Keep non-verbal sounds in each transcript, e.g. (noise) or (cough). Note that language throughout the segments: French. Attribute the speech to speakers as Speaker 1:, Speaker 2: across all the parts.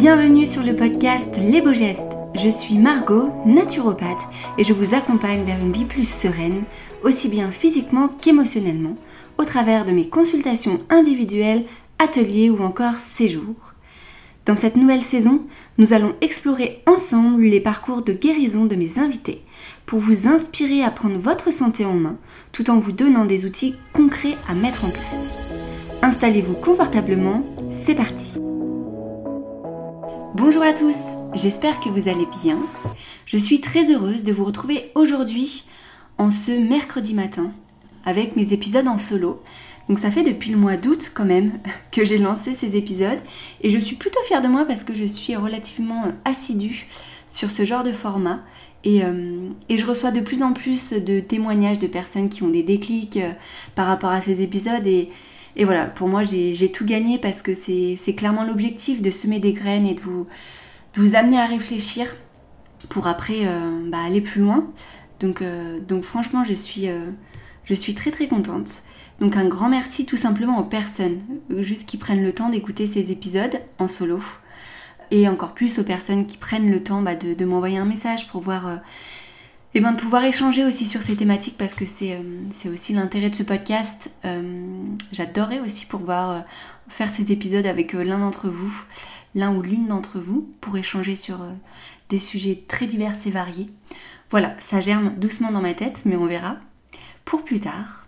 Speaker 1: Bienvenue sur le podcast Les Beaux Gestes. Je suis Margot, naturopathe, et je vous accompagne vers une vie plus sereine, aussi bien physiquement qu'émotionnellement, au travers de mes consultations individuelles, ateliers ou encore séjours. Dans cette nouvelle saison, nous allons explorer ensemble les parcours de guérison de mes invités pour vous inspirer à prendre votre santé en main tout en vous donnant des outils concrets à mettre en place. Installez-vous confortablement, c'est parti Bonjour à tous, j'espère que vous allez bien. Je suis très heureuse de vous retrouver aujourd'hui en ce mercredi matin avec mes épisodes en solo. Donc ça fait depuis le mois d'août quand même (laughs) que j'ai lancé ces épisodes et je suis plutôt fière de moi parce que je suis relativement assidue sur ce genre de format et, euh, je reçois de plus en plus de témoignages de personnes qui ont des déclics euh, par rapport à ces épisodes et, et voilà, pour moi, j'ai tout gagné parce que c'est clairement l'objectif de semer des graines et de vous, amener à réfléchir pour après euh, bah, aller plus loin. Donc, euh, franchement, je suis, euh, je suis très très contente. Donc un grand merci tout simplement aux personnes, juste qui prennent le temps d'écouter ces épisodes en solo. Et encore plus aux personnes qui prennent le temps bah, de m'envoyer un message pour voir et ben, de pouvoir échanger aussi sur ces thématiques parce que c'est euh, aussi l'intérêt de ce podcast. Euh, j'adorerais aussi pouvoir euh, faire ces épisodes avec l'un d'entre vous, l'un ou l'une d'entre vous, pour échanger sur des sujets très divers et variés. Voilà, ça germe doucement dans ma tête, mais on verra. Pour plus tard,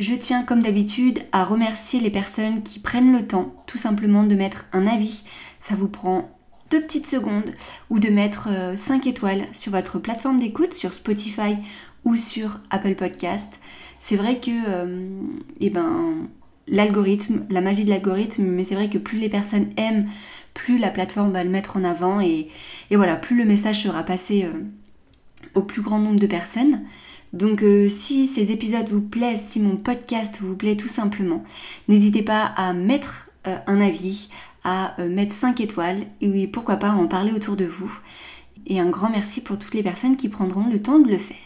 Speaker 1: je tiens comme d'habitude à remercier les personnes qui prennent le temps tout simplement de mettre un avis. Ça vous prend petites secondes ou de mettre 5 euh, étoiles sur votre plateforme d'écoute, sur Spotify ou sur Apple Podcast. C'est vrai que euh, eh ben, l'algorithme, la magie de l'algorithme, mais c'est vrai que plus les personnes aiment, plus la plateforme va le mettre en avant et, voilà, plus le message sera passé euh, au plus grand nombre de personnes. Donc si ces épisodes vous plaisent, si mon podcast vous plaît tout simplement, n'hésitez pas à mettre un avis, à euh, mettre 5 étoiles et pourquoi pas en parler autour de vous. Et un grand merci pour toutes les personnes qui prendront le temps de le faire.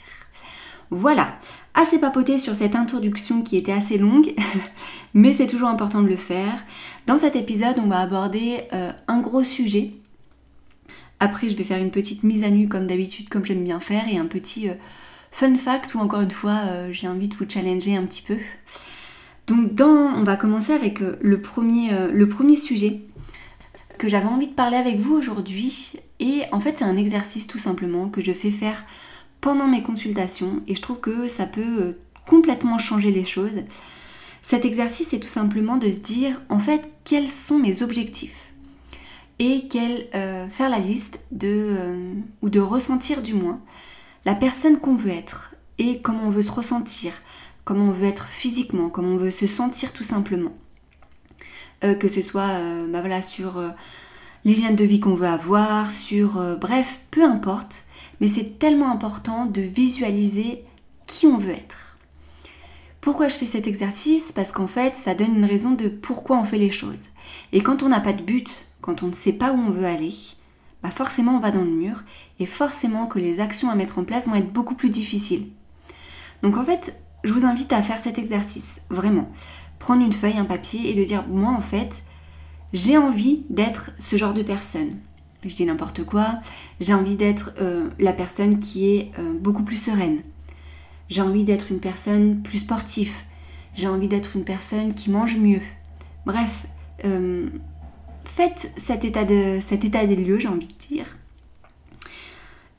Speaker 1: Voilà, assez papoté sur cette introduction qui était assez longue, (laughs) mais c'est toujours important de le faire. Dans cet épisode, on va aborder euh, un gros sujet. Après, je vais faire une petite mise à nu comme d'habitude, comme j'aime bien faire, et un petit euh, fun fact où encore une fois, j'ai envie de vous challenger un petit peu. Donc on va commencer avec euh, le premier, euh, le premier sujet que j'avais envie de parler avec vous aujourd'hui. Et en fait c'est un exercice tout simplement que je fais faire pendant mes consultations et je trouve que ça peut euh, complètement changer les choses. Cet exercice c'est tout simplement de se dire en fait quels sont mes objectifs et faire la liste de, ou de ressentir du moins la personne qu'on veut être et comment on veut se ressentir, comment on veut être physiquement, comment on veut se sentir tout simplement. Euh, que ce soit euh, bah voilà, sur euh, l'hygiène de vie qu'on veut avoir, sur... bref, peu importe, mais c'est tellement important de visualiser qui on veut être. Pourquoi je fais cet exercice? Parce qu'en fait, ça donne une raison de pourquoi on fait les choses. Et quand on n'a pas de but, quand on ne sait pas où on veut aller, bah forcément on va dans le mur et forcément que les actions à mettre en place vont être beaucoup plus difficiles. Donc en fait, je vous invite à faire cet exercice, vraiment. Prendre une feuille, un papier et de dire, moi en fait, j'ai envie d'être ce genre de personne. Je dis n'importe quoi, j'ai envie d'être euh, la personne qui est euh, beaucoup plus sereine. J'ai envie d'être une personne plus sportive. J'ai envie d'être une personne qui mange mieux. Bref, euh, faites cet état, cet état des lieux, j'ai envie de dire.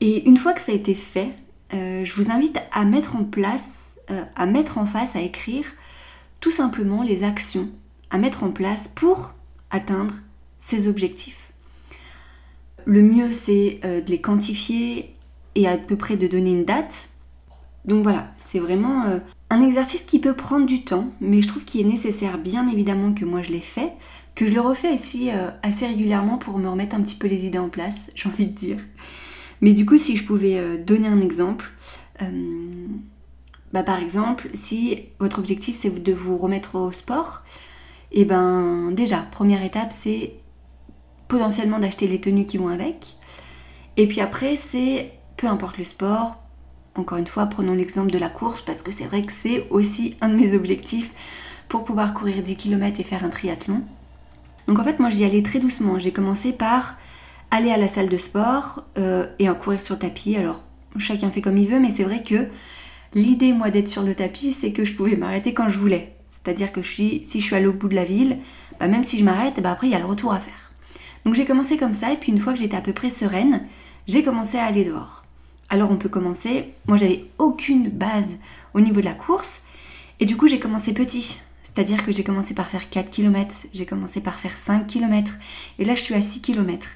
Speaker 1: Et une fois que ça a été fait, je vous invite à mettre en place euh, à mettre en face, à écrire tout simplement les actions à mettre en place pour atteindre ces objectifs. Le mieux, c'est euh, de les quantifier et à peu près de donner une date. Donc voilà, c'est vraiment euh, un exercice qui peut prendre du temps, mais je trouve qu'il est nécessaire, bien évidemment que moi je l'ai fait, que je le refais ici assez régulièrement pour me remettre un petit peu les idées en place, (laughs) j'ai envie de dire. Mais du coup, si je pouvais donner un exemple, bah, par exemple, si votre objectif c'est de vous remettre au sport, et eh ben déjà, première étape c'est potentiellement d'acheter les tenues qui vont avec. Et puis après, c'est peu importe le sport, encore une fois, prenons l'exemple de la course parce que c'est vrai que c'est aussi un de mes objectifs pour pouvoir courir 10 km et faire un triathlon. Donc en fait, moi j'y allais très doucement. J'ai commencé par aller à la salle de sport euh, et en courir sur tapis. Alors chacun fait comme il veut, mais c'est vrai que l'idée, moi, d'être sur le tapis, c'est que je pouvais m'arrêter quand je voulais. C'est-à-dire que si je suis allée au bout de la ville, bah, même si je m'arrête, bah, après il y a le retour à faire. Donc j'ai commencé comme ça, et puis une fois que j'étais à peu près sereine, j'ai commencé à aller dehors. Alors on peut commencer, moi j'avais aucune base au niveau de la course, et du coup j'ai commencé petit. C'est-à-dire que j'ai commencé par faire 4 km, j'ai commencé par faire 5 km, et là je suis à 6 km.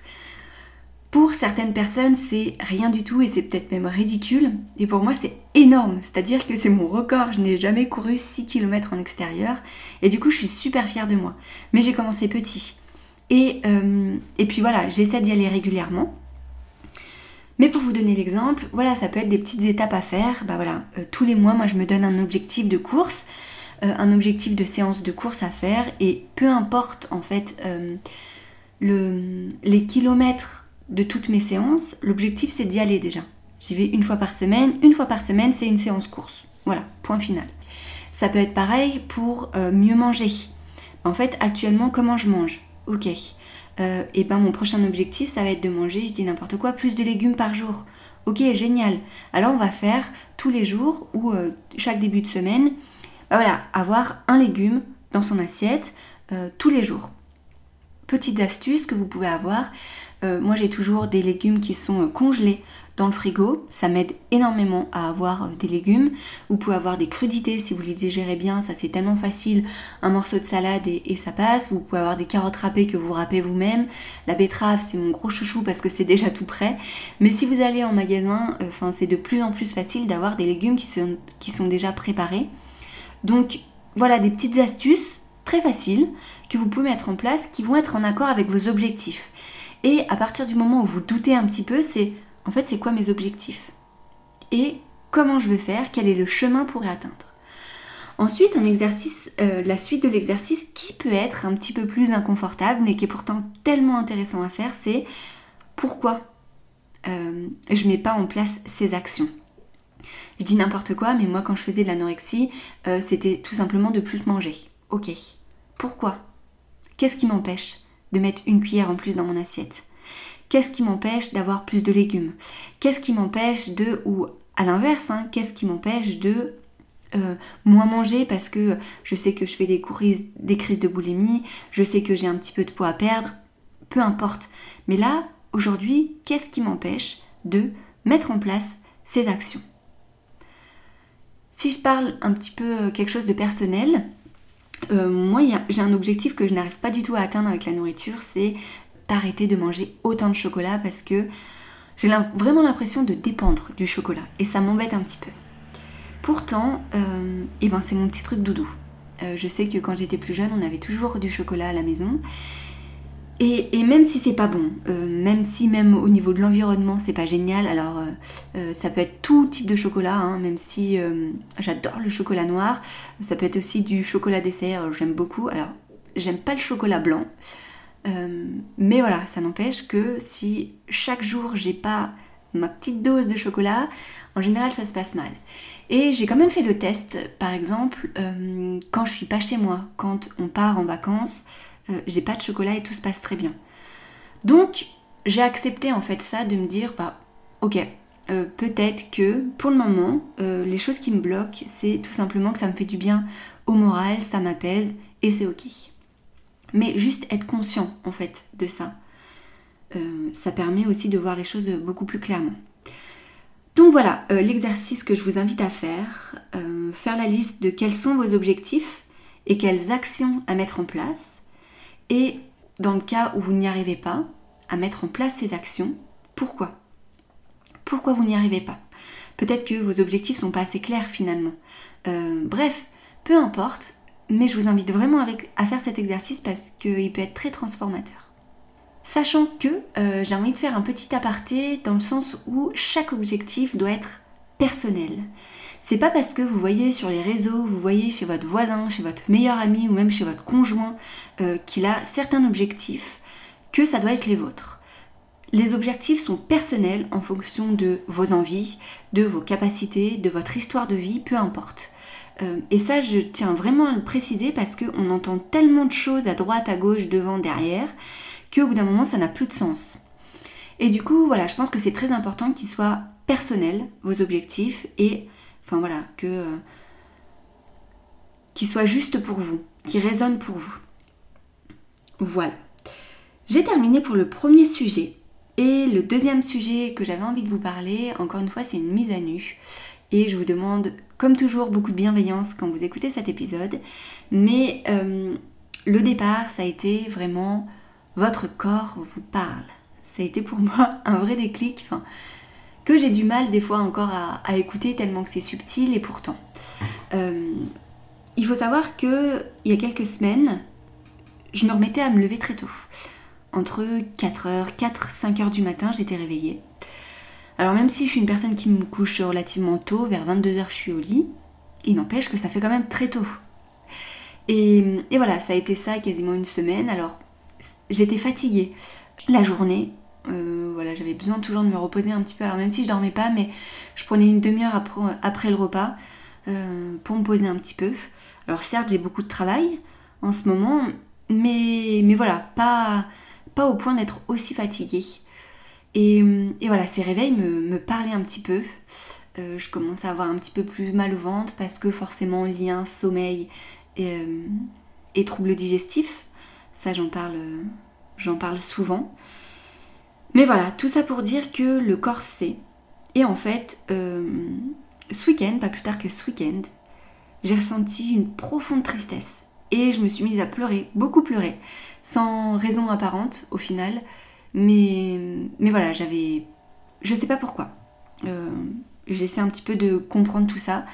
Speaker 1: Pour certaines personnes, c'est rien du tout et c'est peut-être même ridicule. Et pour moi, c'est énorme. C'est-à-dire que c'est mon record. Je n'ai jamais couru 6 km en extérieur. Et du coup, je suis super fière de moi. Mais j'ai commencé petit. Et, euh, et puis voilà, j'essaie d'y aller régulièrement. Mais pour vous donner l'exemple, voilà, ça peut être des petites étapes à faire. Bah voilà, euh, tous les mois, moi, je me donne un objectif de course, euh, un objectif de séance de course à faire. Et peu importe, en fait, le, les kilomètres de toutes mes séances, l'objectif c'est d'y aller déjà. J'y vais une fois par semaine. Une fois par semaine, c'est une séance course. Voilà, point final. Ça peut être pareil pour euh, mieux manger. En fait, actuellement, comment je mange? Ok. Euh, et ben mon prochain objectif, ça va être de manger, je dis n'importe quoi, plus de légumes par jour. Ok, génial. Alors on va faire tous les jours ou euh, chaque début de semaine, voilà, avoir un légume dans son assiette tous les jours. Petite astuce que vous pouvez avoir, euh, moi j'ai toujours des légumes qui sont euh, congelés dans le frigo. Ça m'aide énormément à avoir euh, des légumes. Vous pouvez avoir des crudités si vous les digérez bien, ça c'est tellement facile. Un morceau de salade et, ça passe. Vous pouvez avoir des carottes râpées que vous râpez vous-même. La betterave c'est mon gros chouchou parce que c'est déjà tout prêt. Mais si vous allez en magasin, c'est de plus en plus facile d'avoir des légumes qui sont déjà préparés. Donc voilà des petites astuces très faciles que vous pouvez mettre en place qui vont être en accord avec vos objectifs. Et à partir du moment où vous doutez un petit peu, c'est en fait c'est quoi mes objectifs? Et comment je vais faire? Quel est le chemin pour y atteindre? Ensuite, un exercice, euh, la suite de l'exercice qui peut être un petit peu plus inconfortable, mais qui est pourtant tellement intéressant à faire, c'est pourquoi euh, je mets pas en place ces actions? Je dis n'importe quoi, mais moi quand je faisais de l'anorexie, euh, c'était tout simplement de plus manger. Ok. Pourquoi? Qu'est-ce qui m'empêche? De mettre une cuillère en plus dans mon assiette. Qu'est-ce qui m'empêche d'avoir plus de légumes? Qu'est-ce qui m'empêche de, ou à l'inverse, hein, qu'est-ce qui m'empêche de euh, moins manger parce que je sais que je fais des, crises, des crises de boulimie, je sais que j'ai un petit peu de poids à perdre, peu importe. Mais là, aujourd'hui, qu'est-ce qui m'empêche de mettre en place ces actions? Si je parle un petit peu euh, quelque chose de personnel, euh, moi, j'ai un objectif que je n'arrive pas du tout à atteindre avec la nourriture, c'est d'arrêter de manger autant de chocolat parce que j'ai vraiment l'impression de dépendre du chocolat et ça m'embête un petit peu. Pourtant, euh, eh ben, c'est mon petit truc doudou. Euh, je sais que quand j'étais plus jeune, on avait toujours du chocolat à la maison et, même si c'est pas bon, euh, même si même au niveau de l'environnement c'est pas génial, alors euh, euh, ça peut être tout type de chocolat, hein, même si j'adore le chocolat noir, ça peut être aussi du chocolat dessert, j'aime beaucoup. Alors j'aime pas le chocolat blanc, mais voilà, ça n'empêche que si chaque jour j'ai pas ma petite dose de chocolat, en général ça se passe mal. Et j'ai quand même fait le test, par exemple, quand je suis pas chez moi, quand on part en vacances. Euh, j'ai pas de chocolat et tout se passe très bien. Donc j'ai accepté en fait ça de me dire bah ok euh, peut-être que pour le moment euh, les choses qui me bloquent c'est tout simplement que ça me fait du bien au moral, ça m'apaise et c'est ok. Mais juste être conscient en fait de ça, ça permet aussi de voir les choses beaucoup plus clairement. Donc voilà, l'exercice que je vous invite à faire, faire la liste de quels sont vos objectifs et quelles actions à mettre en place et dans le cas où vous n'y arrivez pas, à mettre en place ces actions. Pourquoi? Pourquoi vous n'y arrivez pas? Peut-être que vos objectifs sont pas assez clairs finalement. Euh, bref, peu importe, mais je vous invite vraiment à faire cet exercice parce qu'il peut être très transformateur. Sachant que euh, j'ai envie de faire un petit aparté dans le sens où chaque objectif doit être personnel. C'est pas parce que vous voyez sur les réseaux, vous voyez chez votre voisin, chez votre meilleur ami ou même chez votre conjoint euh, qu'il a certains objectifs que ça doit être les vôtres. Les objectifs sont personnels en fonction de vos envies, de vos capacités, de votre histoire de vie, peu importe. Euh, et ça, je tiens vraiment à le préciser parce qu'on entend tellement de choses à droite, à gauche, devant, derrière, qu'au bout d'un moment, ça n'a plus de sens. Et du coup, voilà, je pense que c'est très important qu'ils soient personnels, vos objectifs, et enfin voilà, que euh, qu'ils soient justes pour vous, qu'ils résonnent pour vous. Voilà. J'ai terminé pour le premier sujet. Et le deuxième sujet que j'avais envie de vous parler, encore une fois, c'est une mise à nu. Et je vous demande, comme toujours, beaucoup de bienveillance quand vous écoutez cet épisode. Mais euh, le départ, ça a été vraiment votre corps vous parle. Ça a été pour (laughs) moi un vrai déclic, que j'ai du mal des fois encore à, écouter tellement que c'est subtil et pourtant. (laughs) Euh, il faut savoir que il y a quelques semaines, je me remettais à me lever très tôt. Entre 4h, 4, 5h du matin, j'étais réveillée. Alors même si je suis une personne qui me couche relativement tôt, vers 22h je suis au lit, il n'empêche que ça fait quand même très tôt. Et, voilà, ça a été ça quasiment une semaine. Alors j'étais fatiguée la journée. Euh, voilà, j'avais besoin toujours de me reposer un petit peu. Alors même si je dormais pas, mais je prenais une demi-heure après, le repas euh, pour me poser un petit peu. Alors certes, j'ai beaucoup de travail en ce moment, mais, mais voilà, pas, au point d'être aussi fatiguée. Et, voilà, ces réveils me, parlaient un petit peu. Euh, je commence à avoir un petit peu plus mal au ventre parce que forcément lien sommeil et, et troubles digestifs. Ça j'en parle, j'en parle souvent. Mais voilà, tout ça pour dire que le corps sait. Et en fait, euh, ce week-end, pas plus tard que ce week-end, j'ai ressenti une profonde tristesse. Et je me suis mise à pleurer, beaucoup pleurer, sans raison apparente au final. Mais, mais voilà, j'avais. Je sais pas pourquoi. Euh, j'essaie un petit peu de comprendre tout ça.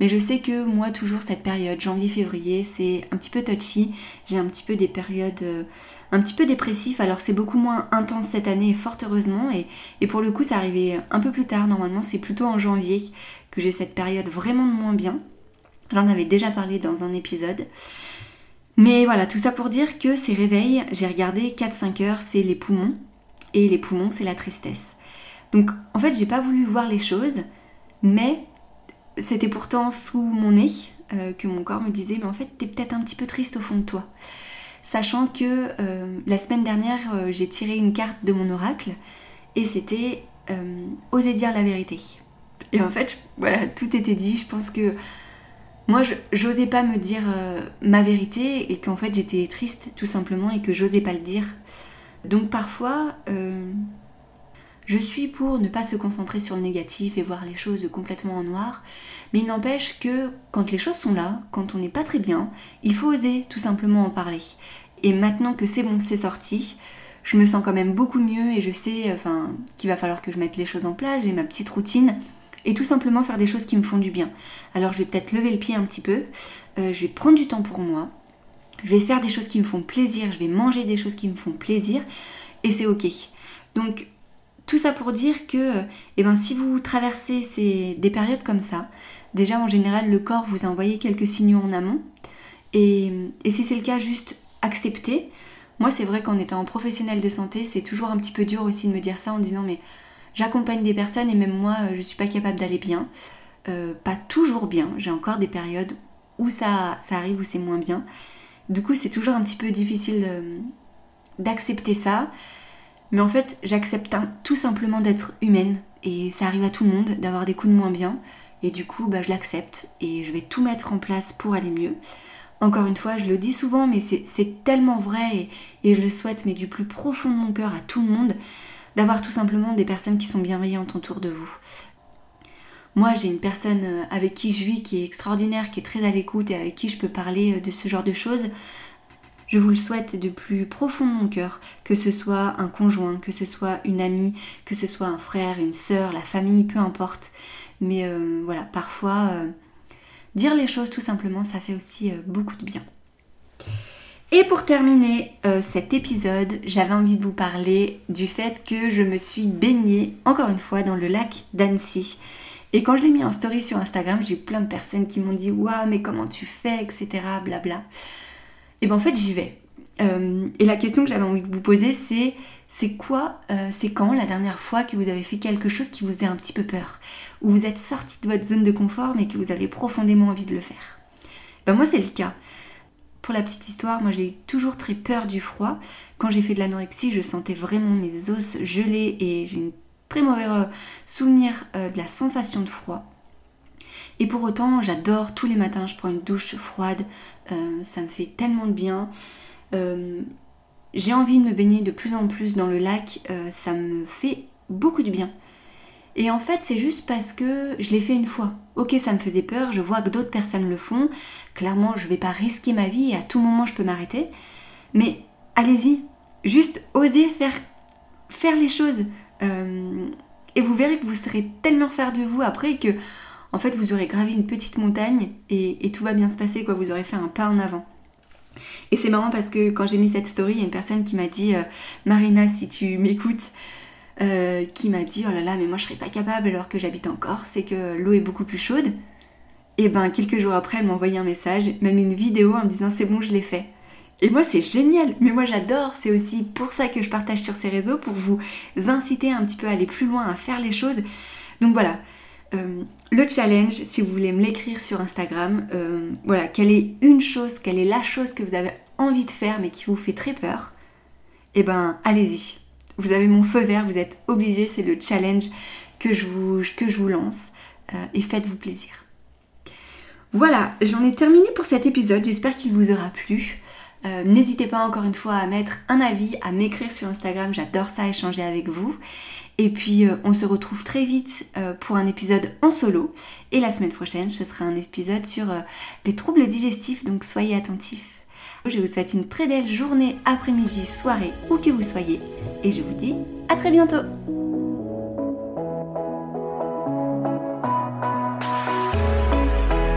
Speaker 1: Mais je sais que moi, toujours cette période, janvier-février, c'est un petit peu touchy. J'ai un petit peu des périodes euh, un petit peu dépressives. Alors, c'est beaucoup moins intense cette année, fort heureusement. Et, et pour le coup, ça arrivait un peu plus tard. Normalement, c'est plutôt en janvier que j'ai cette période vraiment de moins bien. J'en avais déjà parlé dans un épisode. Mais voilà, tout ça pour dire que ces réveils, j'ai regardé 4-5 heures, c'est les poumons. Et les poumons, c'est la tristesse. Donc en fait, j'ai pas voulu voir les choses, mais c'était pourtant sous mon nez euh, que mon corps me disait Mais en fait, t'es peut-être un petit peu triste au fond de toi. Sachant que euh, la semaine dernière, euh, j'ai tiré une carte de mon oracle et c'était Oser dire la vérité. Et en fait, voilà, tout était dit. Je pense que moi, j'osais pas me dire ma vérité et qu'en fait j'étais triste tout simplement et que j'osais pas le dire. Donc parfois, je suis pour ne pas se concentrer sur le négatif et voir les choses complètement en noir. Mais il n'empêche que quand les choses sont là, quand on n'est pas très bien, il faut oser tout simplement en parler. Et maintenant que c'est bon, c'est sorti, je me sens quand même beaucoup mieux et je sais enfin, qu'il va falloir que je mette les choses en place, j'ai ma petite routine et tout simplement faire des choses qui me font du bien. Alors je vais peut-être lever le pied un petit peu, euh, je vais prendre du temps pour moi, je vais faire des choses qui me font plaisir, je vais manger des choses qui me font plaisir et c'est ok. Donc tout ça pour dire que eh ben, si vous traversez ces, des périodes comme ça, déjà en général le corps vous a envoyé quelques signaux en amont et, si c'est le cas juste accepter. Moi c'est vrai qu'en étant professionnel de santé c'est toujours un petit peu dur aussi de me dire ça en disant mais J'accompagne des personnes et même moi, je suis pas capable d'aller bien. Euh, pas toujours bien. J'ai encore des périodes où ça, ça arrive, où c'est moins bien. Du coup, c'est toujours un petit peu difficile euh, d'accepter ça. Mais en fait, j'accepte tout simplement d'être humaine. Et ça arrive à tout le monde d'avoir des coups de moins bien. Et du coup, bah, je l'accepte et je vais tout mettre en place pour aller mieux. Encore une fois, je le dis souvent, mais c'est tellement vrai et, et, je le souhaite, mais du plus profond de mon cœur à tout le monde d'avoir tout simplement des personnes qui sont bienveillantes autour de vous. Moi, j'ai une personne euh, avec qui je vis qui est extraordinaire, qui est très à l'écoute et avec qui je peux parler euh, de ce genre de choses. Je vous le souhaite du plus profond de mon cœur, que ce soit un conjoint, que ce soit une amie, que ce soit un frère, une sœur, la famille, peu importe. Mais euh, voilà, parfois, dire les choses tout simplement, ça fait aussi beaucoup de bien. Et pour terminer euh, cet épisode, j'avais envie de vous parler du fait que je me suis baignée encore une fois dans le lac d'Annecy. Et quand je l'ai mis en story sur Instagram, j'ai eu plein de personnes qui m'ont dit Waouh, mais comment tu fais, etc. Blabla. Et ben en fait, j'y vais. et la question que j'avais envie de vous poser, c'est c'est quoi, c'est quand la dernière fois que vous avez fait quelque chose qui vous faisait un petit peu peur? Où vous êtes sorti de votre zone de confort mais que vous avez profondément envie de le faire? Ben Moi, c'est le cas. Pour la petite histoire, moi j'ai toujours très peur du froid. Quand j'ai fait de l'anorexie, je sentais vraiment mes os gelés et j'ai un très mauvais euh, souvenir euh, de la sensation de froid. Et pour autant, j'adore tous les matins, je prends une douche froide, euh, ça me fait tellement de bien. j'ai envie de me baigner de plus en plus dans le lac, ça me fait beaucoup de bien. Et en fait, c'est juste parce que je l'ai fait une fois. Ok, ça me faisait peur, je vois que d'autres personnes le font. Clairement, je ne vais pas risquer ma vie et à tout moment, je peux m'arrêter. Mais allez-y, juste osez faire, faire les choses. Euh, et vous verrez que vous serez tellement fier de vous après que, en fait, vous aurez gravi une petite montagne et, tout va bien se passer, quoi. Vous aurez fait un pas en avant. Et c'est marrant parce que quand j'ai mis cette story, il y a une personne qui m'a dit euh, Marina, si tu m'écoutes, euh, qui m'a dit oh là là mais moi je serais pas capable alors que j'habite en Corse c'est que l'eau est beaucoup plus chaude. Et ben quelques jours après elle m'a envoyé un message même une vidéo en me disant c'est bon je l'ai fait. Et moi c'est génial. Mais moi j'adore. C'est aussi pour ça que je partage sur ces réseaux pour vous inciter un petit peu à aller plus loin à faire les choses. Donc voilà euh, le challenge, si vous voulez me l'écrire sur Instagram, euh, voilà, quelle est une chose, quelle est la chose que vous avez envie de faire mais qui vous fait très peur, eh ben allez-y, vous avez mon feu vert, vous êtes obligé, c'est le challenge que je vous, que je vous lance euh, et faites-vous plaisir. Voilà, j'en ai terminé pour cet épisode, j'espère qu'il vous aura plu. Euh, n'hésitez pas encore une fois à mettre un avis, à m'écrire sur Instagram, j'adore ça, échanger avec vous. Et puis euh, on se retrouve très vite pour un épisode en solo. Et la semaine prochaine, ce sera un épisode sur les troubles digestifs, donc soyez attentifs. Je vous souhaite une très belle journée, après-midi, soirée, où que vous soyez. Et je vous dis à très bientôt